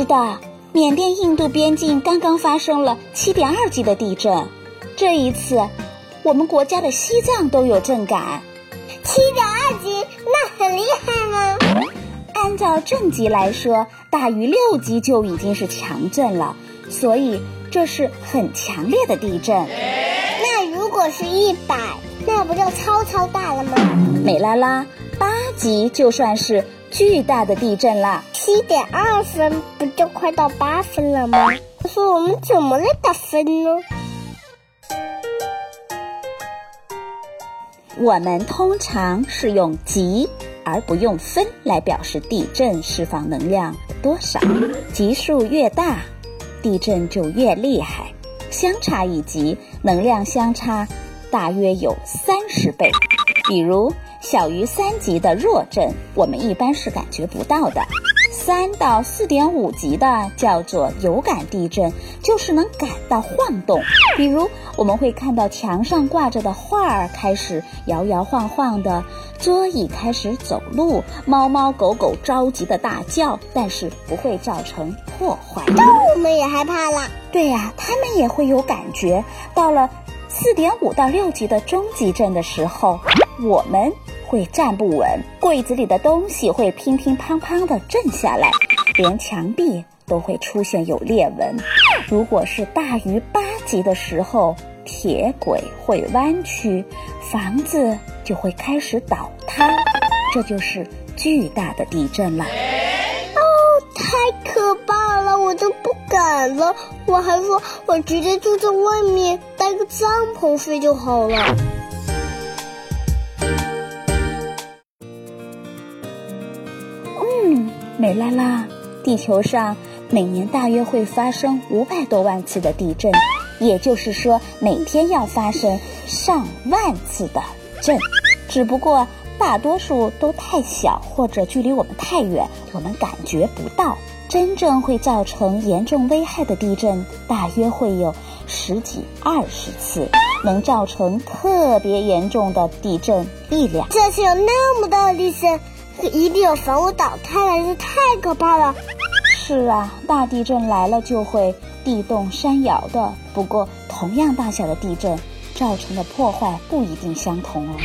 是的，缅甸印度边境刚刚发生了七点二级的地震，这一次，我们国家的西藏都有震感。七点二级，那很厉害吗？按照震级来说，大于六级就已经是强震了，所以这是很强烈的地震。那如果是一百，那不就超超大了吗？美拉拉，八级就算是巨大的地震了。七点二分不就快到八分了吗？可是我们怎么来打分呢？我们通常是用级而不用分来表示地震释放能量多少，级数越大，地震就越厉害。相差一级，能量相差大约有三十倍。比如小于三级的弱震，我们一般是感觉不到的。三到四点五级的叫做有感地震，就是能感到晃动。比如我们会看到墙上挂着的画儿开始摇摇晃晃的，桌椅开始走路，猫猫狗狗着急的大叫，但是不会造成破坏。动物们也害怕了。对呀、它们也会有感觉。到了四点五到六级的中级震的时候，我们会站不稳，柜子里的东西会乒乒乓乓地震下来，连墙壁都会出现有裂纹。如果是大于八级的时候，铁轨会弯曲，房子就会开始倒塌，这就是巨大的地震了。哦，太可怕了，我都不敢了。我还说我直接住在外面，搭个帐篷睡就好了。美拉拉，地球上每年大约会发生五百多万次的地震，也就是说，每天要发生上万次的震。只不过大多数都太小，或者距离我们太远，我们感觉不到。真正会造成严重危害的地震，大约会有十几、二十次，能造成特别严重的地震一两。这次有那么大的地震，一定有房屋倒塌了，这太可怕了。是啊，大地震来了就会地动山摇的。不过，同样大小的地震造成的破坏不一定相同哦。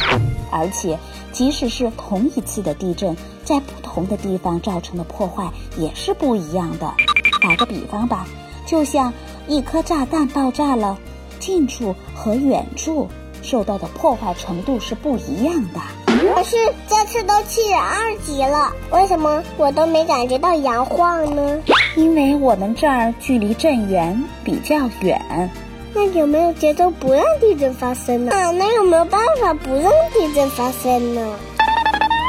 而且，即使是同一次的地震，在不同的地方造成的破坏也是不一样的。打个比方吧，就像一颗炸弹爆炸了，近处和远处受到的破坏程度是不一样的。可是这次都七点二级了，为什么我都没感觉到摇晃呢？因为我们这儿距离震源比较远。那有没有节奏不让地震发生呢？啊，那有没有办法不让地震发生呢？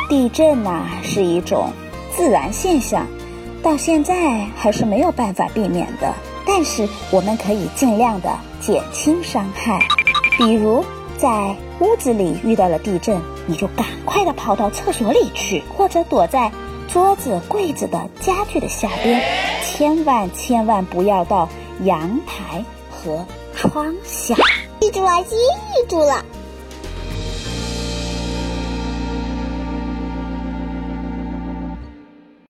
地震呐、是一种自然现象，到现在还是没有办法避免的。但是我们可以尽量的减轻伤害，比如在屋子里遇到了地震，你就赶快的跑到厕所里去，或者躲在桌子、柜子的家具的下边，千万千万不要到阳台和窗下。记住了，记住了。